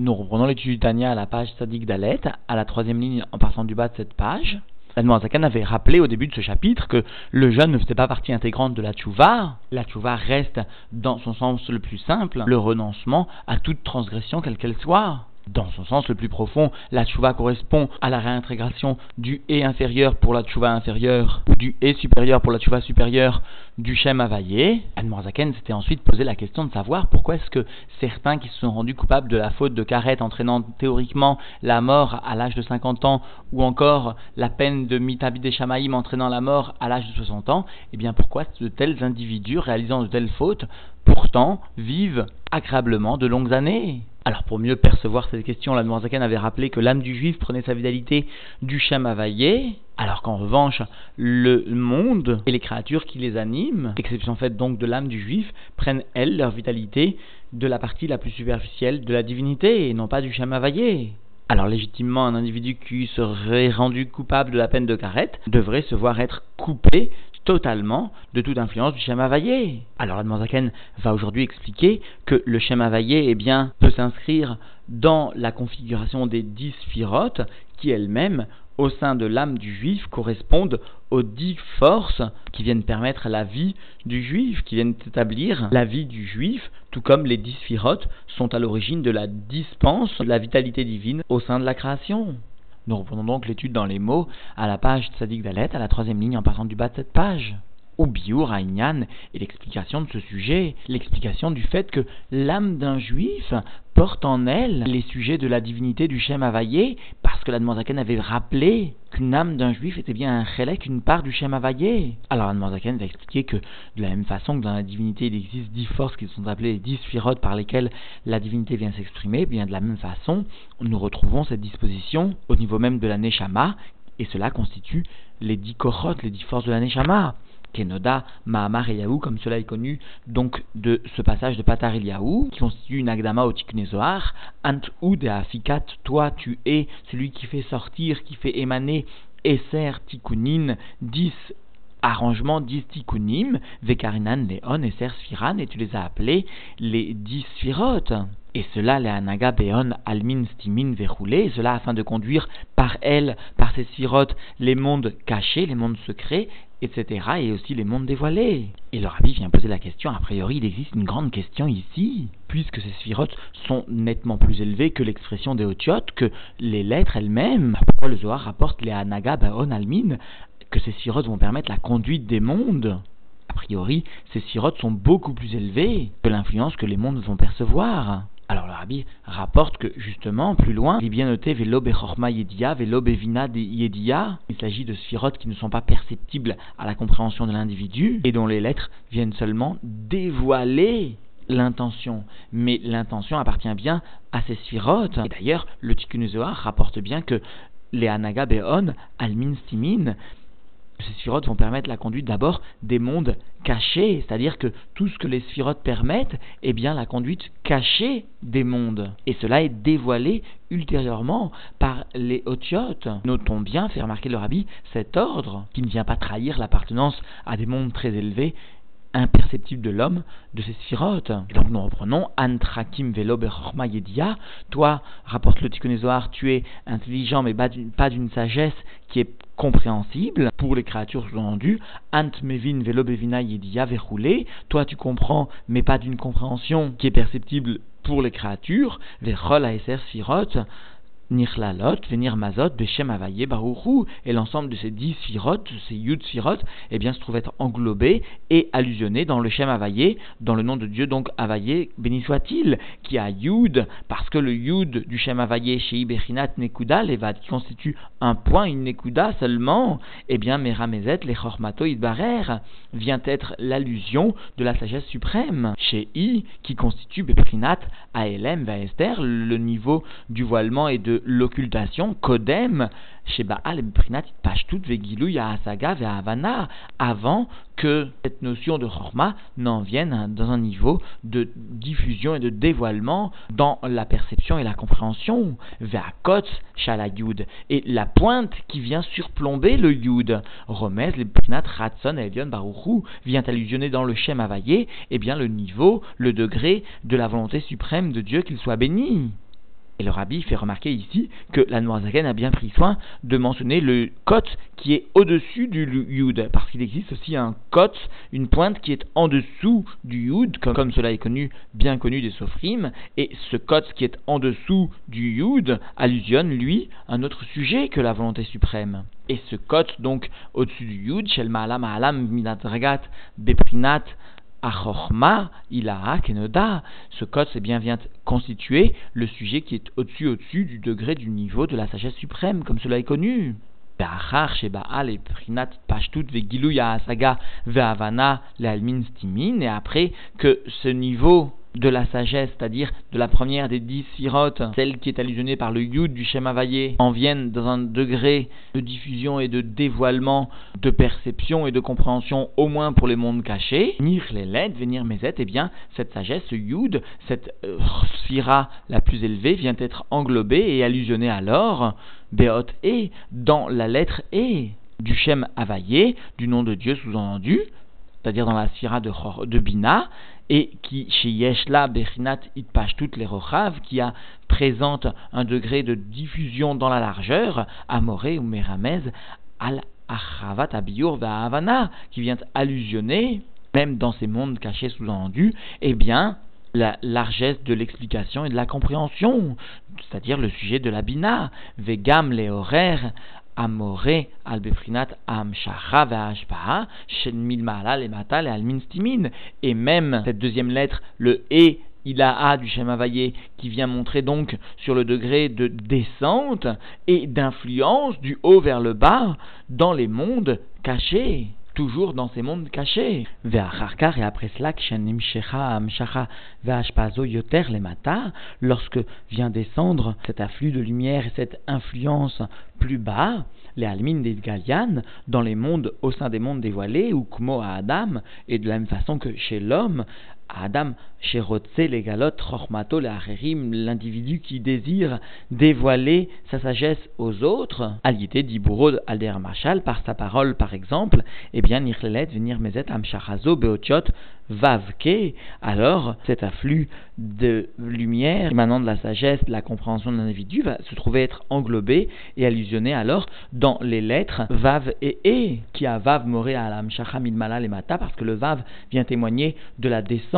Nous reprenons l'étude du Tania à la page Sadik Dalet, à la troisième ligne en passant du bas de cette page. Zakan avait rappelé au début de ce chapitre que le jeûne ne faisait pas partie intégrante de la tchouva. La tchouva reste dans son sens le plus simple, le renoncement à toute transgression quelle qu'elle soit. Dans son sens le plus profond, la tchouva correspond à la réintégration du et inférieur pour la tchouva inférieure, du et supérieur pour la tchouva supérieure du Shem Havayé. Anne Morzaken s'était ensuite posé la question de savoir pourquoi est-ce que certains qui se sont rendus coupables de la faute de Karet entraînant théoriquement la mort à l'âge de 50 ans ou encore la peine de Mitabi des Shamaïm entraînant la mort à l'âge de 60 ans, eh bien pourquoi de tels individus réalisant de telles fautes pourtant vivent agréablement de longues années? Alors pour mieux percevoir cette question, la Zaken avait rappelé que l'âme du juif prenait sa vitalité du Shem Havayé, alors qu'en revanche, le monde et les créatures qui les animent, exception faite donc de l'âme du juif, prennent elles leur vitalité de la partie la plus superficielle de la divinité et non pas du Shem Havayé. Alors légitimement, un individu qui serait rendu coupable de la peine de carette devrait se voir être coupé totalement de toute influence du schéma vaillé. Alors Admanzaken va aujourd'hui expliquer que le schéma vaillé eh bien, peut s'inscrire dans la configuration des dix qui elles-mêmes au sein de l'âme du juif correspondent aux dix forces qui viennent permettre la vie du juif, qui viennent établir la vie du juif, tout comme les dix sphirotes sont à l'origine de la dispense de la vitalité divine au sein de la création. Nous reprenons donc l'étude dans les mots à la page Tzadik Dalet, à la troisième ligne en passant du bas de cette page ou Biur et l'explication de ce sujet, l'explication du fait que l'âme d'un juif porte en elle les sujets de la divinité du Shem Havayé, parce que la Zaken avait rappelé qu'une âme d'un juif était bien un chélek, une part du Shem Havayé. Alors la Zaken va expliquer que de la même façon que dans la divinité il existe dix forces qui sont appelées les dix sphirotes par lesquelles la divinité vient s'exprimer, bien de la même façon nous retrouvons cette disposition au niveau même de la Neshama, et cela constitue les dix korotes, les dix forces de la Neshama. Kenoda, Mahamar Eliaou, comme cela est connu donc de ce passage de Patar Eliaou, qui constitue une agdama au Tiknezoar, Ant Oud Afikat, toi tu es celui qui fait sortir, qui fait émaner Esser Tikunin, 10 arrangement dix tikkunim, vekarinan leon et sfiran, et tu les as appelés les dix sphirotes. Et cela, les anaga beon almin stimin verroulé, cela afin de conduire par elles, par ces sphirotes, les mondes cachés, les mondes secrets, etc., et aussi les mondes dévoilés. Et le rabbi vient poser la question, a priori il existe une grande question ici, puisque ces sphirotes sont nettement plus élevées que l'expression des otiotes, que les lettres elles-mêmes. Pourquoi le Zohar rapporte les anaga almin que ces sphirotes vont permettre la conduite des mondes A priori, ces sphirotes sont beaucoup plus élevées que l'influence que les mondes vont percevoir. Alors le rabbi rapporte que justement, plus loin, il est bien noté Velo Yedia, Velo. Il s'agit de sphirotes qui ne sont pas perceptibles à la compréhension de l'individu et dont les lettres viennent seulement dévoiler l'intention. Mais l'intention appartient bien à ces sphirotes. Et d'ailleurs, le Tikkun rapporte bien que les Anaga Beon, Almin Stimin, ces sphirotes vont permettre la conduite d'abord des mondes cachés, c'est-à-dire que tout ce que les sphirotes permettent est bien la conduite cachée des mondes. Et cela est dévoilé ultérieurement par les otiotes. Notons bien, fait remarquer le rabbi, cet ordre qui ne vient pas trahir l'appartenance à des mondes très élevés imperceptible de l'homme, de ses sphirotes. Et donc nous reprenons Antrakim Velo Yedia. Toi, rapporte le Tikkunézoar, tu es intelligent mais pas d'une sagesse qui est compréhensible pour les créatures sous-entendues. Ant Mevin Velo Bevina Yedia Verroulé. Toi, tu comprends mais pas d'une compréhension qui est perceptible pour les créatures. Verrol Aeser Sphirot. Nirlalot, venir Mazot, Beshem Avaye, Baruchu, et l'ensemble de ces dix sphirotes, ces Yud sphirotes, eh bien, se trouve être englobé et allusionné dans le Shem Avaye, dans le nom de Dieu, donc Avaye, béni soit-il, qui a Yud, parce que le Yud du Shem Avaye chez Iberinat Nekuda, Levad, qui constitue un point, une Nekuda seulement, eh bien, Meramezet, les Chormato Idbarer, vient être l'allusion de la sagesse suprême, chez I, qui constitue Beprinat, Aelem, Vaester, le niveau du voilement et de l'occultation, Kodem, chez Baal et Brinat, Pashtut, Vegilou, Yahasaga, Havana, avant que cette notion de Chorma n'en vienne dans un niveau de diffusion et de dévoilement dans la perception et la compréhension. Ve'akot, Shalayud, et la pointe qui vient surplomber le Yud, Romez, le Brinat, Ratson, Elion, Baruchou, vient allusionner dans le Shem Havayé, eh bien le niveau, le degré de la volonté suprême de Dieu qu'il soit béni. Et le rabbi fait remarquer ici que la Noirzaken a bien pris soin de mentionner le kot qui est au-dessus du yud, parce qu'il existe aussi un kot, une pointe qui est en dessous du yud, comme, cela est connu, bien connu des sofrim, et ce kot qui est en dessous du yud allusionne, lui, un autre sujet que la volonté suprême. Et ce kot, donc, au-dessus du yud, shel ma'alam ma'alam minadragat beprinat Achorma, Ilaha, Kenoda, ce code, c'est bien vient constituer le sujet qui est au-dessus, au-dessus du degré du niveau de la sagesse suprême, comme cela est connu. Et après que ce niveau de la sagesse, c'est-à-dire de la première des dix sirotes, celle qui est allusionnée par le yud du Shem en viennent dans un degré de diffusion et de dévoilement, de perception et de compréhension, au moins pour les mondes cachés. Nir les led, venir meset, eh bien, cette sagesse, ce yud, cette euh, sphira la plus élevée vient être englobée et allusionnée alors, Beot et, dans la lettre E du Shem Havaillé, du nom de Dieu sous-entendu, c'est-à-dire dans la sphira de, de Bina, et qui, chez Yeshla Bechinat toutes les Rochav, qui a présente un degré de diffusion dans la largeur, Amoré ou Meramez, al Achavat Abiyur Havana, qui vient allusionner, même dans ces mondes cachés sous-entendus, eh bien, la largesse de l'explication et de la compréhension, c'est-à-dire le sujet de la bina, vegam les horaires, amoré al befrinat am shen mil et matal et Et même cette deuxième lettre, le e il a du Shem qui vient montrer donc sur le degré de descente et d'influence du haut vers le bas dans les mondes cachés toujours dans ces mondes cachés. et après cela, yoter mata, lorsque vient descendre cet afflux de lumière et cette influence plus bas, les almines des Galian, dans les mondes, au sein des mondes dévoilés, ou Kmo à Adam, et de la même façon que chez l'homme, Adam, l'individu qui désire dévoiler sa sagesse aux autres, Aliété d'Ibourod Alder Machal, par sa parole par exemple, eh bien, Nirlelet, venir Mezet, Amshachazo, Beotiot, Vavke, alors cet afflux de lumière émanant de la sagesse, de la compréhension de l'individu va se trouver être englobé et allusionné alors dans les lettres Vav et E, qui a Vav Moré Alam Shacham Ilmala Mata, parce que le Vav vient témoigner de la descente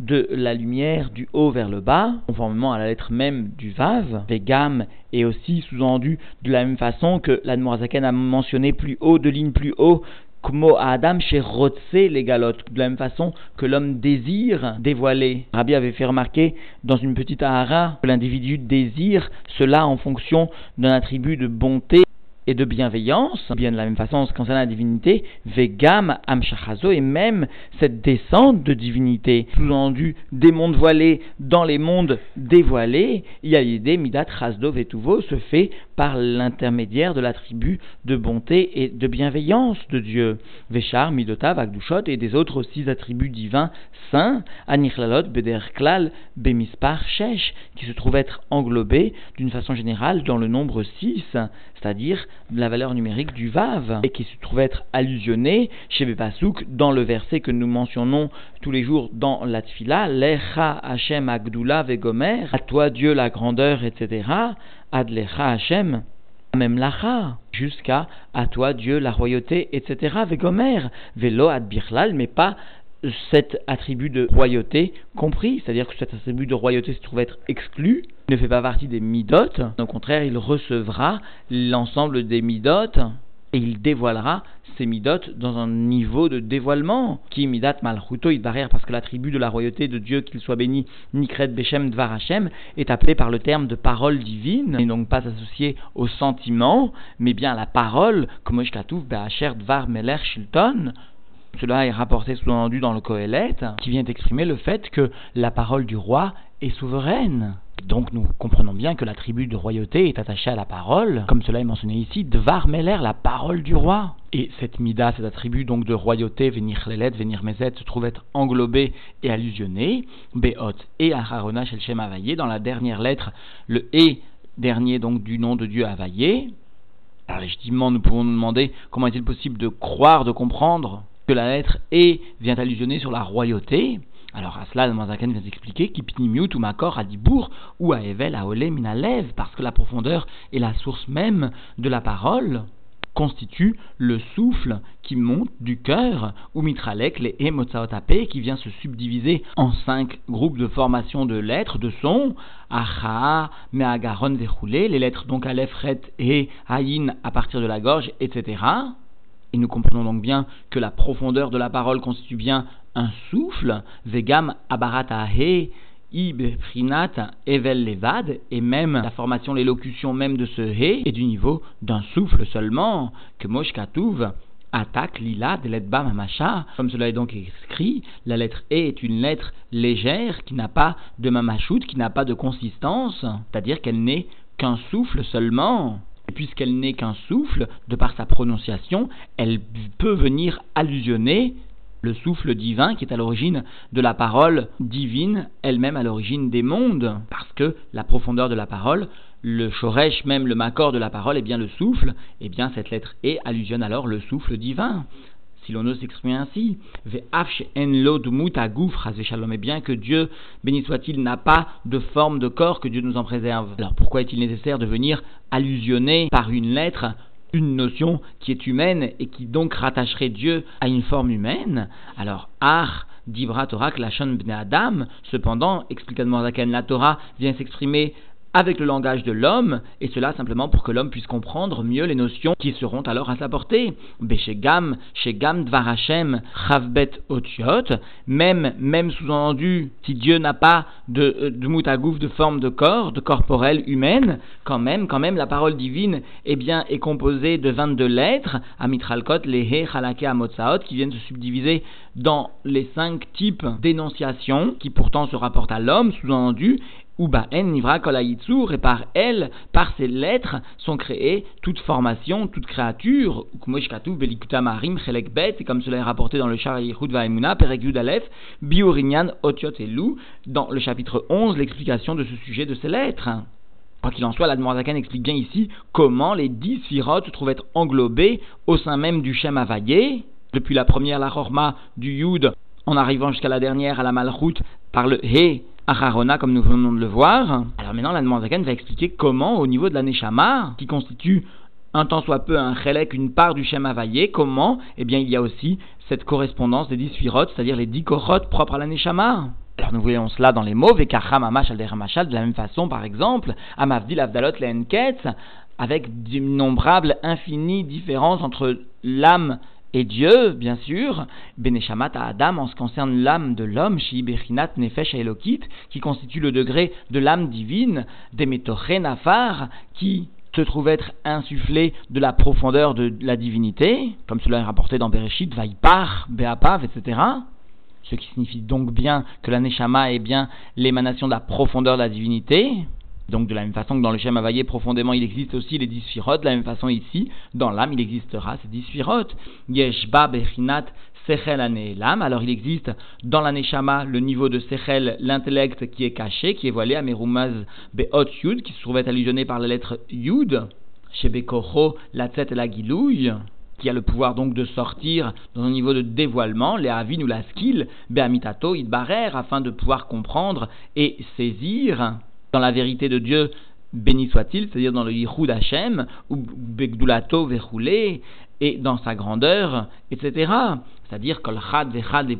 de la lumière du haut vers le bas, conformément à la lettre même du Vav, Vegam, et aussi sous-entendu de la même façon que la Zaken a mentionné plus haut, de ligne plus haut, Kmo Adam chez Rotse les galotes, de la même façon que l'homme désire dévoiler. Rabbi avait fait remarquer dans une petite ahara que l'individu désire cela en fonction d'un attribut de bonté et de bienveillance, bien de la même façon en ce concerne la divinité, vegam amshachazo, et même cette descente de divinité, sous-entendu des mondes voilés dans les mondes dévoilés, l'idée midat chasdo vetuvo se fait par l'intermédiaire de l'attribut de bonté et de bienveillance de Dieu. Veshar, midota, vagdushot et des autres six attributs divins saints, anichlalot, bederklal, bemispar, shesh, qui se trouvent être englobés d'une façon générale dans le nombre 6, c'est-à-dire la valeur numérique du Vav, et qui se trouve être allusionné chez Bepasouk dans le verset que nous mentionnons tous les jours dans la Tfila, Lecha Hashem Agdula Vegomer, à toi Dieu la grandeur, etc., Adlecha Hashem, même lacha, jusqu'à à toi Dieu la royauté, etc. Vegomer, velo ad birlal, mais pas cet attribut de royauté compris, c'est-à-dire que cet attribut de royauté se trouve être exclu, ne fait pas partie des midotes, au contraire, il recevra l'ensemble des midotes et il dévoilera ces midotes dans un niveau de dévoilement qui midat malchuto barrière parce que l'attribut de la royauté de Dieu qu'il soit béni nikret bechem dvar est appelé par le terme de parole divine et donc pas associé au sentiment mais bien à la parole comme dvar meler shilton cela est rapporté sous-entendu dans le Kohelet, qui vient exprimer le fait que la parole du roi est souveraine. Donc nous comprenons bien que l'attribut de royauté est attaché à la parole, comme cela est mentionné ici, Dvar Meler, la parole du roi. Et cette mida, cet attribut donc de royauté, venir lelet, venir mezet, se trouve être englobé et allusionné, Beot et Aharona shel Shem Availlé, dans la dernière lettre, le et dernier donc du nom de Dieu Availlé. Alors légitimement, nous pouvons nous demander comment est-il possible de croire, de comprendre la lettre E vient allusionner sur la royauté, Alors à cela, le Manzaken vient expliquer qu'Ipnimiut ou Makor a Dibour ou à Evel à Olé Minalev, parce que la profondeur est la source même de la parole constitue le souffle qui monte du cœur, ou mitralek, les emotsaotapé, qui vient se subdiviser en cinq groupes de formation de lettres, de sons, acha, meagaron, verroulé, les lettres donc aleph, ret et haïn à partir de la gorge, etc. Et nous comprenons donc bien que la profondeur de la parole constitue bien un souffle, vegam abaratahe, Ib, Prinat, Evel, Levad, et même la formation, l'élocution même de ce He est du niveau d'un souffle seulement, que Moshkatouv attaque Lila de l'Edba Mamacha. Comme cela est donc écrit, la lettre E est une lettre légère qui n'a pas de Mamachout, qui n'a pas de consistance, c'est-à-dire qu'elle n'est qu'un souffle seulement. Et puisqu'elle n'est qu'un souffle, de par sa prononciation, elle peut venir allusionner le souffle divin qui est à l'origine de la parole divine, elle-même à l'origine des mondes, parce que la profondeur de la parole, le shoresh même, le makor de la parole, est bien le souffle, et bien cette lettre E allusionne alors le souffle divin. Si l'on ose s'exprimer ainsi, et bien que Dieu, béni soit-il, n'a pas de forme de corps, que Dieu nous en préserve. Alors pourquoi est-il nécessaire de venir allusionner par une lettre une notion qui est humaine et qui donc rattacherait Dieu à une forme humaine, alors Ar Dibra Torah Klashon Bne Adam, cependant, explique la Torah vient s'exprimer avec le langage de l'homme, et cela simplement pour que l'homme puisse comprendre mieux les notions qui seront alors à sa portée. Beshegam, Shegam Dvarachem, Chavbet Otiot, même, même sous-entendu, si Dieu n'a pas de, euh, de moutagouf de forme de corps, de corporelle humaine, quand même, quand même, la parole divine, eh bien, est composée de 22 lettres, Amitralkot, Lehe, Chalake, Amotsaot, qui viennent se subdiviser dans les cinq types d'énonciation, qui pourtant se rapportent à l'homme, sous-entendu, en Nivra et par elle, par ces lettres, sont créées toute formation, toute créature, et comme cela est rapporté dans le Shar Vaimuna, Perek Alef, Biorinyan, Otiot et Lou, dans le chapitre 11, l'explication de ce sujet de ces lettres. Quoi qu'il en soit, la Zakan explique bien ici comment les dix sphirotes se trouvent être englobées au sein même du Shem Avayé, depuis la première, la Rorma, du Yud, en arrivant jusqu'à la dernière, à la Malchut, par le He, Comme nous venons de le voir. Alors maintenant, la Zaken va expliquer comment, au niveau de la Neshama, qui constitue un tant soit peu un chelek, une part du Shem Havayé, comment Eh bien, il y a aussi cette correspondance des dix sphirotes, c'est-à-dire les dix korotes propres à la Neshama. Alors nous voyons cela dans les mots, Vekacham Amash Alderamashal, de la même façon, par exemple, Amavdil Avdalot Lehenketz, avec d'innombrables infinies différences entre l'âme et Dieu, bien sûr, Beneshamat à Adam en ce qui concerne l'âme de l'homme, Shiberinat Nefesh Elokit, qui constitue le degré de l'âme divine, Nafar, qui se trouve être insufflé de la profondeur de la divinité, comme cela est rapporté dans Bereshit, Vaipar, Beapav, etc. Ce qui signifie donc bien que la Neshama est bien l'émanation de la profondeur de la divinité. Donc de la même façon que dans le Shem Havayé profondément il existe aussi les dix de la même façon ici, dans l'âme il existera ces dix. Yeshba Bechinat Sechel Anelam, alors il existe dans la Neshama le niveau de Sechel, l'intellect qui est caché, qui est voilé à Merumaz Beot Yud, qui se trouvait allusionné par la lettre Yud, chez Bekocho, la tête et la Gilouille qui a le pouvoir donc de sortir dans un niveau de dévoilement, les avin ou la skill, beamitato, idbarer, afin de pouvoir comprendre et saisir dans la vérité de Dieu, béni soit-il, c'est-à-dire dans le Yichud Hashem, ou Begdulato Verroulé, et dans sa grandeur, etc c'est-à-dire kol chad vechad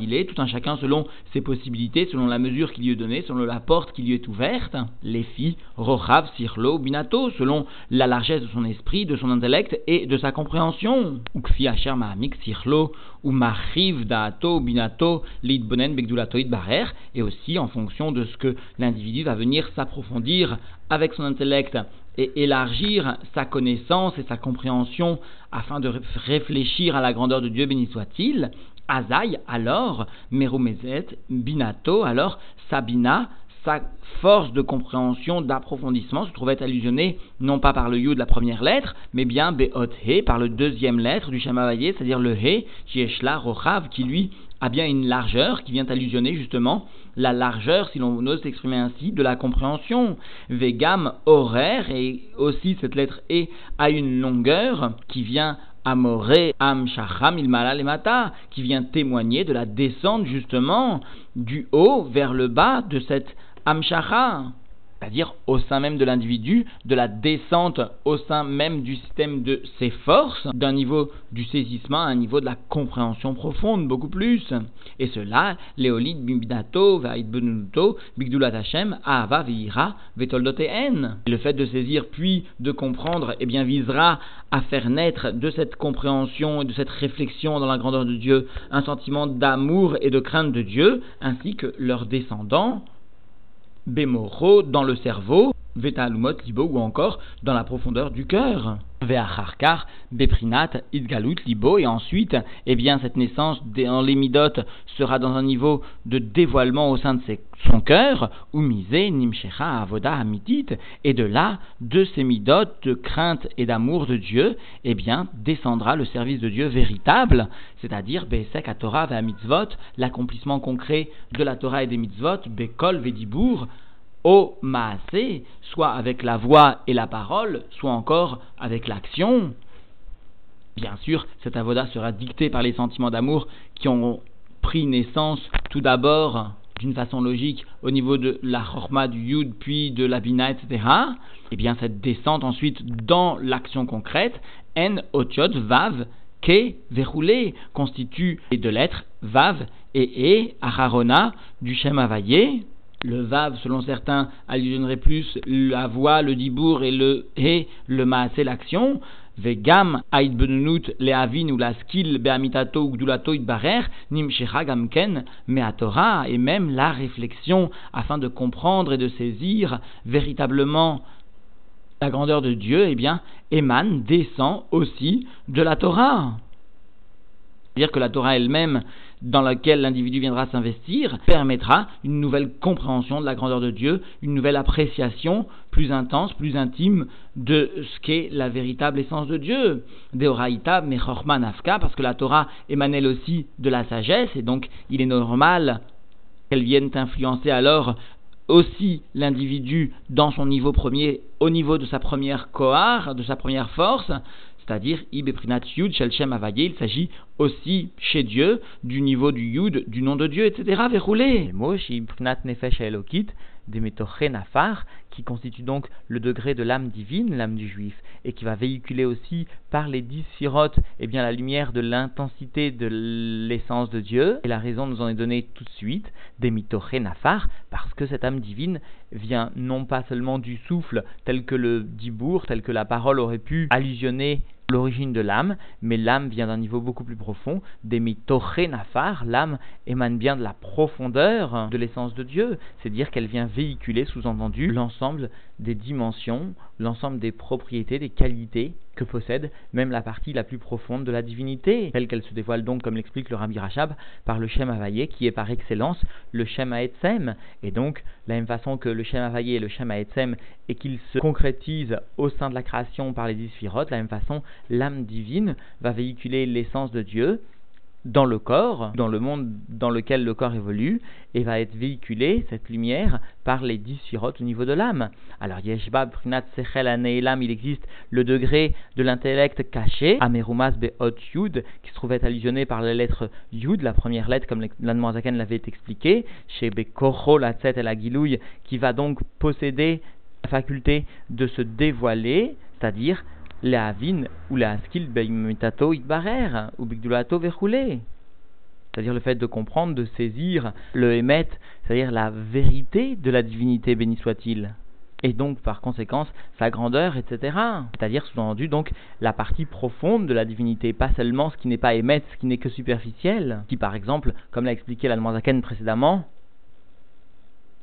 il est, tout un chacun selon ses possibilités, selon la mesure qu'il lui est donnée, selon la porte qui lui est ouverte, les filles, rochav, sirlo, binato, selon la largesse de son esprit, de son intellect et de sa compréhension. Ukfi asher ma'amik sirlo, ou machiv da'ato, binato, bonen begdulato barer, et aussi en fonction de ce que l'individu va venir s'approfondir avec son intellect et élargir sa connaissance et sa compréhension afin de réfléchir à la grandeur de Dieu, béni soit-il, Azaï, alors, Merumezet, Binato, alors, Sabina, sa force de compréhension, d'approfondissement se trouvait allusionnée non pas par le you de la première lettre, mais bien Beot He, par le deuxième lettre du Shamavayé, c'est-à-dire le He, Chieshla Rochav, qui lui a bien une largeur, qui vient allusionner justement la largeur, si l'on ose s'exprimer ainsi, de la compréhension. Vegam horaire, et aussi cette lettre E a une longueur qui vient Amoré Am Shacham Ilmala qui vient témoigner de la descente justement du haut vers le bas de cette Amshacha c'est-à-dire au sein même de l'individu, de la descente au sein même du système de ses forces, d'un niveau du saisissement à un niveau de la compréhension profonde, beaucoup plus. Et cela, Léolid Bimbidato, Vaidbenuto, Bigdulat Hashem, Ahava. Le fait de saisir puis de comprendre, eh bien, visera à faire naître de cette compréhension et de cette réflexion dans la grandeur de Dieu un sentiment d'amour et de crainte de Dieu, ainsi que leurs descendants, Bemoro dans le cerveau, Vetalumot libo ou encore dans la profondeur du cœur. Veacharkar, Beprinat, Idgalut libo et ensuite, eh bien, cette naissance dans les midotes sera dans un niveau de dévoilement au sein de son cœur, ou misé, nimshecha, avoda, amitit, et de là, de ces midotes de crainte et d'amour de Dieu, eh bien, descendra le service de Dieu véritable, c'est-à-dire, Besek à Torah mitzvot, l'accomplissement concret de la Torah et des mitzvot, Bekol vedibour, au maasé, soit avec la voix et la parole, soit encore avec l'action. Bien sûr, cette avoda sera dictée par les sentiments d'amour qui ont pris naissance tout d'abord d'une façon logique au niveau de la chorma du yud puis de la bina, etc. Et eh bien cette descente ensuite dans l'action concrète, en otiot vav ke verroulé constitue les deux lettres vav et e acharona du shem avayé le vav, selon certains, allusionnerait plus la voix, le dibour et le et le maasé, l'action. Vegam aïd benunut leavin ou la skill beamitato ou gdulato barer nim gamken meatora et même la réflexion afin de comprendre et de saisir véritablement la grandeur de Dieu, eh bien, émane, descend aussi de la Torah. C'est-à-dire que la Torah elle-même dans laquelle l'individu viendra s'investir permettra une nouvelle compréhension de la grandeur de Dieu, une nouvelle appréciation plus intense, plus intime de ce qu'est la véritable essence de Dieu. Deoraita mechorman afka, parce que la Torah émane aussi de la sagesse, et donc il est normal qu'elle vienne influencer alors aussi l'individu dans son niveau premier, au niveau de sa première kohar, de sa première force, c'est-à-dire Ibeprinat Yud Shel Shem il s'agit aussi chez Dieu du niveau du Yud, du nom de Dieu, etc. Verroulé. Mosh Nefesh Elokit, Nafar, qui constitue donc le degré de l'âme divine, l'âme du juif, et qui va véhiculer aussi par les dix sirotes eh bien, la lumière de l'intensité de l'essence de Dieu. Et la raison nous en est donnée tout de suite, Nafar, parce que cette âme divine vient non pas seulement du souffle tel que le dibour, tel que la parole aurait pu allusionner l'origine de l'âme, mais l'âme vient d'un niveau beaucoup plus profond, des nafar, l'âme émane bien de la profondeur de l'essence de Dieu, c'est-à-dire qu'elle vient véhiculer, sous-entendu, l'ensemble des dimensions, l'ensemble des propriétés, des qualités que possède même la partie la plus profonde de la divinité, telle qu'elle se dévoile donc, comme l'explique le Rabbi Rachab, par le Shem Havayé, qui est par excellence le Shem Haetzem. Et donc, la même façon que le Shem Havayé est le Shem Haetzem, et qu'il se concrétise au sein de la création par les dix de la même façon, l'âme divine va véhiculer l'essence de Dieu, dans le corps, dans le monde dans lequel le corps évolue, et va être véhiculée, cette lumière, par les dix sirotes au niveau de l'âme. Alors, Yeshbab, Prinat, Sechel, Aneilam, il existe le degré de l'intellect caché, Amerumas, Be'ot, Yud, qui se trouvait allusionné par la lettre Yud, la première lettre, comme l'Anmoazaken l'avait expliqué, chez Bekocho, la Tset et la Gilouille, qui va donc posséder la faculté de se dévoiler, c'est-à-dire avin ou itbarer ou bigdulato. C'est-à-dire le fait de comprendre, de saisir le émet, c'est-à-dire la vérité de la divinité, béni soit-il. Et donc, par conséquence, sa grandeur, etc. C'est-à-dire, sous-entendu, donc, la partie profonde de la divinité, pas seulement ce qui n'est pas émet, ce qui n'est que superficiel, qui, par exemple, comme l'a expliqué l'Almanzaken précédemment,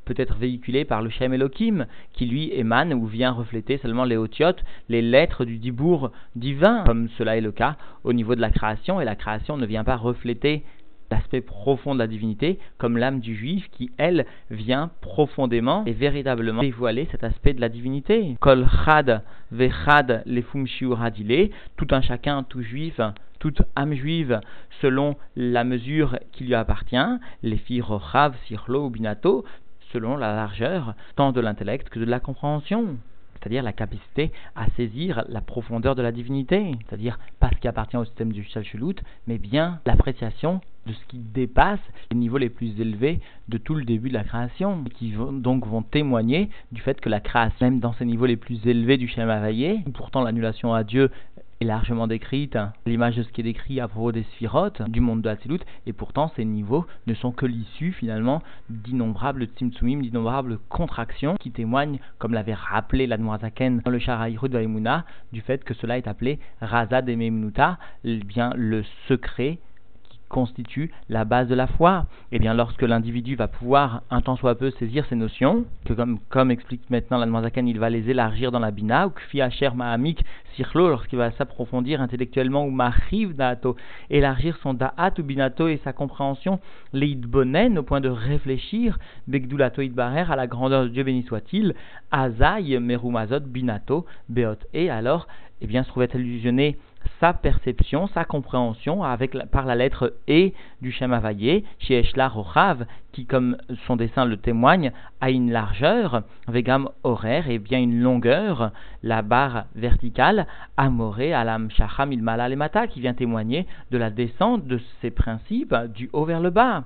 peut être véhiculé par le Shem Elohim, qui lui émane ou vient refléter seulement les otiotes, les lettres du dibour divin, comme cela est le cas au niveau de la création, et la création ne vient pas refléter l'aspect profond de la divinité, comme l'âme du juif qui, elle, vient profondément et véritablement dévoiler cet aspect de la divinité. Kol chad vechad hadile, tout un chacun, tout juif, toute âme juive selon la mesure qui lui appartient, les filles rochav, sirlo ou binato, selon la largeur tant de l'intellect que de la compréhension. c'est-à-dire la capacité à saisir la profondeur de la divinité, c'est-à-dire pas ce qui appartient au système du Shalshulut, mais bien l'appréciation de ce qui dépasse les niveaux les plus élevés de tout le début de la création, qui vont, donc vont témoigner du fait que la création, même dans ces niveaux les plus élevés du Shem pourtant l'annulation à Dieu est largement décrite, l'image de ce qui est décrit à propos des sphirotes du monde de Hatzilut, et pourtant ces niveaux ne sont que l'issue finalement d'innombrables tzimtzumim, d'innombrables contractions qui témoignent, comme l'avait rappelé l'Admorazaken dans le Sharaïrud Vaimuna, du fait que cela est appelé Razad et eh bien le secret constitue la base de la foi. Et eh bien, lorsque l'individu va pouvoir un temps soit peu saisir ces notions, que comme, comme explique maintenant la il va les élargir dans la bina, ou kfi asher ma'amik sirlo, lorsqu'il va s'approfondir intellectuellement, ou machiv da'ato, élargir son da'at ou binato et sa compréhension, bonen, au point de réfléchir, begdulato idbarer, à la grandeur de Dieu béni soit-il, azay merumazot binato beot, et alors, eh bien, se trouvait illusionné sa perception, sa compréhension avec par la lettre E du Shem Havayé, chez Rochav, qui, comme son dessin le témoigne, a une largeur, vegam horaire, et bien une longueur, la barre verticale, amoré alam shacham il mata, qui vient témoigner de la descente de ces principes du haut vers le bas.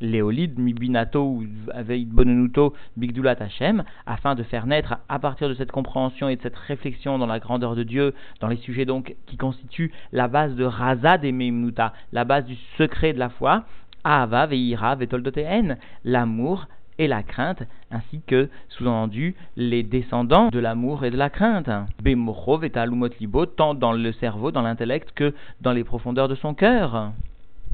Léolide, Mibinato ou Aveid Bonenuto, Bigdulat Hashem, afin de faire naître à partir de cette compréhension et de cette réflexion dans la grandeur de Dieu, dans les sujets donc qui constituent la base de Razad et Meimnuta, la base du secret de la foi, Ahava, Veira, Vetoldoteen, l'amour et la crainte, ainsi que, sous-entendu, les descendants de l'amour et de la crainte. Bemocho, Vetalumot Libo, tant dans le cerveau, dans l'intellect, que dans les profondeurs de son cœur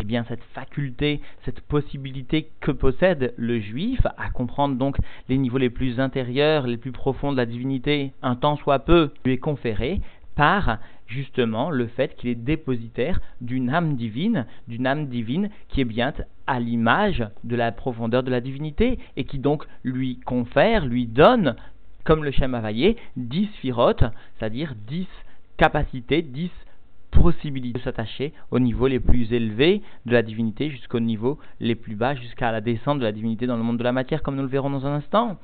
eh bien cette faculté, cette possibilité que possède le juif à comprendre donc les niveaux les plus intérieurs, les plus profonds de la divinité, un temps soit peu, lui est conféré par justement le fait qu'il est dépositaire d'une âme divine, d'une âme divine qui est bien à l'image de la profondeur de la divinité et qui donc lui confère, lui donne, comme le Shem dix firotes, c'est-à-dire dix capacités, dix possibilité de s'attacher au niveau les plus élevés de la divinité jusqu'au niveau les plus bas, jusqu'à la descente de la divinité dans le monde de la matière, comme nous le verrons dans un instant.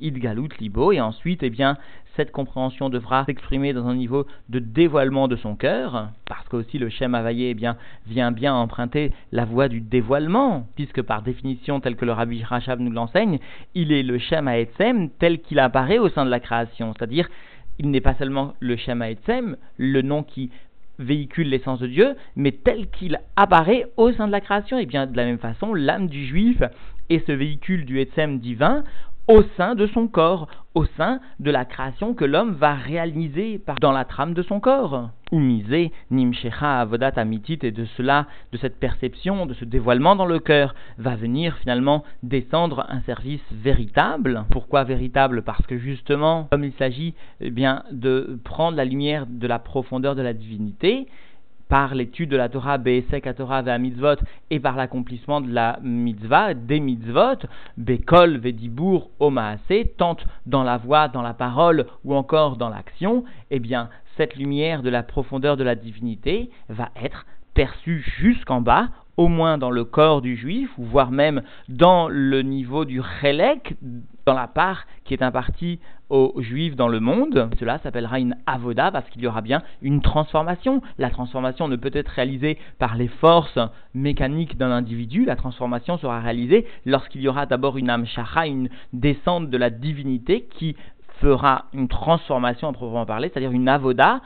Idgalut, Libo, et ensuite, eh bien, cette compréhension devra s'exprimer dans un niveau de dévoilement de son cœur, parce qu'aussi le Shem Havayé eh bien, vient bien emprunter la voie du dévoilement, puisque par définition, tel que le Rabbi Rachab nous l'enseigne, il est le Shem Haetzem tel qu'il apparaît au sein de la création, c'est-à-dire il n'est pas seulement le Shema Etzem, le nom qui véhicule l'essence de Dieu, mais tel qu'il apparaît au sein de la création. Et bien de la même façon, l'âme du juif est ce véhicule du Etzem divin au sein de son corps, au sein de la création que l'homme va réaliser dans la trame de son corps. Ou miser nimshecha avodat amitit et de cela, de cette perception, de ce dévoilement dans le cœur, va venir finalement descendre un service véritable. Pourquoi véritable? Parce que justement, comme il s'agit eh bien de prendre la lumière de la profondeur de la divinité, par l'étude de la Torah, Be'esek Torah Mitzvot, et par l'accomplissement de la mitzvah, des mitzvot, Bekol Vedibur Omaase, tant dans la voix, dans la parole ou encore dans l'action, eh bien, cette lumière de la profondeur de la divinité va être perçue jusqu'en bas, au moins dans le corps du juif, voire même dans le niveau du relek, dans la part qui est impartie aux juifs dans le monde. Cela s'appellera une avoda parce qu'il y aura bien une transformation. La transformation ne peut être réalisée par les forces mécaniques d'un individu. La transformation sera réalisée lorsqu'il y aura d'abord une amshacha, une descente de la divinité qui fera une transformation à proprement parler, c'est-à-dire une avoda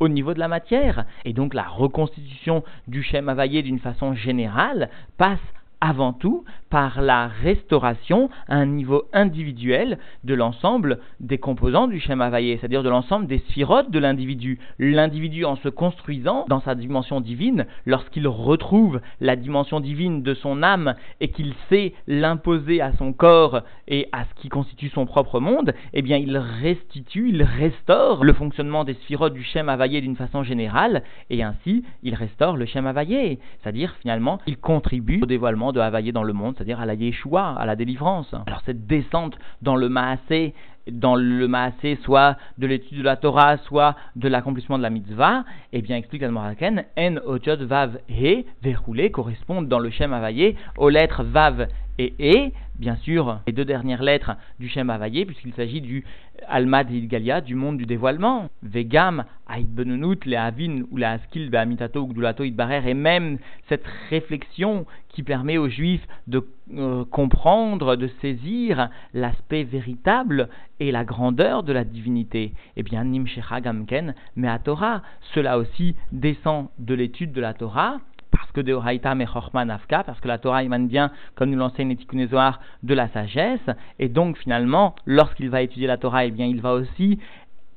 au niveau de la matière. Et donc la reconstitution du Shem Havayé d'une façon générale passe avant tout par la restauration à un niveau individuel de l'ensemble des composants du schéma vaillé, c'est-à-dire de l'ensemble des sphirotes de l'individu. L'individu en se construisant dans sa dimension divine, lorsqu'il retrouve la dimension divine de son âme et qu'il sait l'imposer à son corps et à ce qui constitue son propre monde, eh bien il restitue, il restaure le fonctionnement des sphirotes du schéma vaillé d'une façon générale et ainsi il restaure le schéma vaillé, c'est-à-dire finalement il contribue au dévoilement de Havaïe dans le monde, c'est-à-dire à la Yeshua, à la délivrance. Alors cette descente dans le Maasé, dans le Maasé, soit de l'étude de la Torah, soit de l'accomplissement de la mitzvah, eh bien, explique Admoraken, En Otjot Vav He, verroulé, correspondent dans le Shem Havaïe aux lettres Vav et E, bien sûr, les deux dernières lettres du Shem Havaye, puisqu'il s'agit du Almad Galia, du monde du dévoilement. Vegam, Aïd Benunut, les Avin ou la Askil, Beamitato, Gdulato, Idbarer, et même cette réflexion qui permet aux Juifs de euh, comprendre, de saisir l'aspect véritable et la grandeur de la divinité. Eh bien, Nimshecha Gamken, mais à Torah, cela aussi descend de l'étude de la Torah, parce que de Horaïta Mechorman Afka, parce que la Torah émane bien, comme nous l'enseigne les de la sagesse, et donc finalement, lorsqu'il va étudier la Torah, eh bien, il va aussi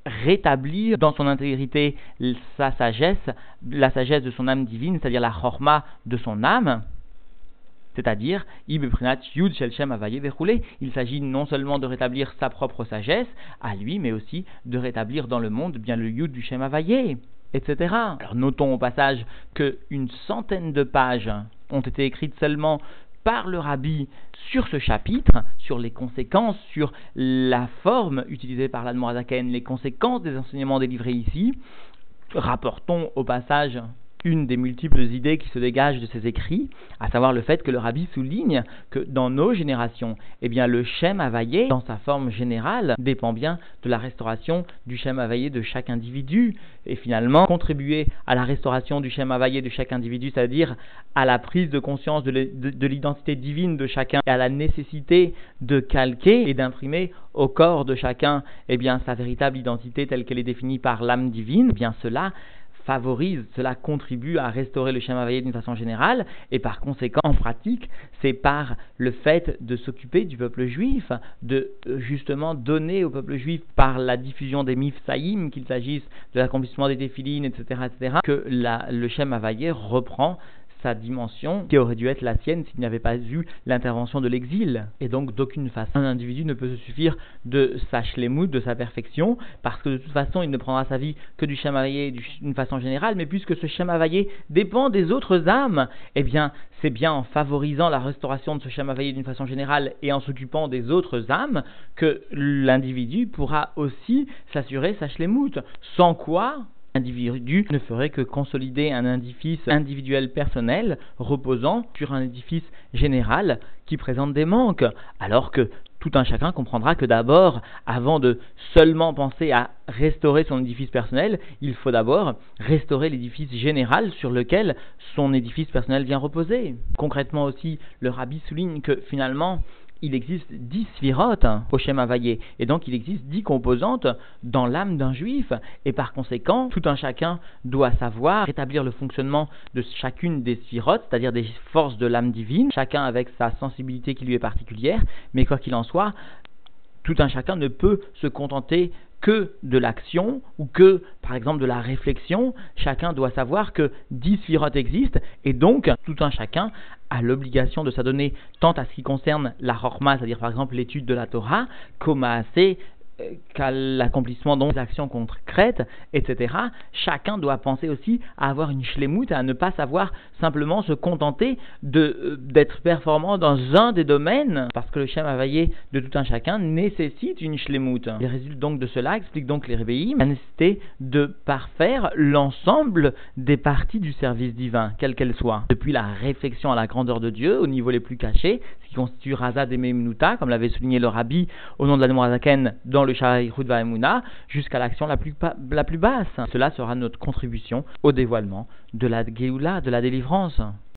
rétablir dans son intégrité sa sagesse, la sagesse de son âme divine, c'est-à-dire la chorma de son âme, c'est-à-dire, il s'agit non seulement de rétablir sa propre sagesse à lui, mais aussi de rétablir dans le monde bien le yud du Shem Avaye etc. Alors notons au passage qu'une centaine de pages ont été écrites seulement par le rabbi sur ce chapitre, sur les conséquences, sur la forme utilisée par l'Admorazaken, les conséquences des enseignements délivrés ici. Rapportons au passage une des multiples idées qui se dégagent de ces écrits, à savoir le fait que le rabbi souligne que dans nos générations, eh bien, le Shem Havaillé, dans sa forme générale, dépend bien de la restauration du Shem Havaillé de chaque individu, et finalement contribuer à la restauration du Shem Havaillé de chaque individu, c'est-à-dire à la prise de conscience de l'identité divine de chacun, et à la nécessité de calquer et d'imprimer au corps de chacun, eh bien, sa véritable identité telle qu'elle est définie par l'âme divine, eh bien cela favorise, cela contribue à restaurer le schéma d'une façon générale, et par conséquent, en pratique, c'est par le fait de s'occuper du peuple juif, de euh, justement donner au peuple juif par la diffusion des mifsaïm, qu'il s'agisse de l'accomplissement des défilines, etc., etc., que la, le schéma reprend sa dimension qui aurait dû être la sienne s'il n'y avait pas eu l'intervention de l'exil. Et donc d'aucune façon, un individu ne peut se suffire de sa shlemut, de sa perfection, parce que de toute façon, il ne prendra sa vie que du chamavaillé d'une façon générale, mais puisque ce chamavaillé dépend des autres âmes, eh bien, c'est bien en favorisant la restauration de ce chamavaillé d'une façon générale et en s'occupant des autres âmes que l'individu pourra aussi s'assurer sa shlemut. Sans quoi, individu ne ferait que consolider un édifice individuel personnel reposant sur un édifice général qui présente des manques, alors que tout un chacun comprendra que d'abord, avant de seulement penser à restaurer son édifice personnel, il faut d'abord restaurer l'édifice général sur lequel son édifice personnel vient reposer. Concrètement aussi, le rabbi souligne que finalement, il existe dix sphirotes hein, au schéma vaillé, et donc il existe dix composantes dans l'âme d'un juif, et par conséquent, tout un chacun doit savoir rétablir le fonctionnement de chacune des sphirotes, c'est-à-dire des forces de l'âme divine, chacun avec sa sensibilité qui lui est particulière, mais quoi qu'il en soit, tout un chacun ne peut se contenter que de l'action ou que, par exemple, de la réflexion. Chacun doit savoir que dix sphirotes existent et donc tout un chacun a l'obligation de s'adonner tant à ce qui concerne la Horma, c'est-à-dire par exemple l'étude de la Torah, comme à assez qu'à l'accomplissement des actions concrètes, etc., chacun doit penser aussi à avoir une shlemout, à ne pas savoir simplement se contenter euh, d'être performant dans un des domaines, parce que le Shem Havaillé de tout un chacun nécessite une shlemout. Il résulte donc de cela, explique donc les réveillés, la nécessité de parfaire l'ensemble des parties du service divin, quelle qu'elle soit. Depuis la réflexion à la grandeur de Dieu, au niveau les plus cachés, ce qui constitue Razad et Memnuta, comme l'avait souligné le Rabbi au nom de la Zaken dans le le jusqu'à l'action la plus, la plus basse. Cela sera notre contribution au dévoilement de la Géoula, de la délivrance.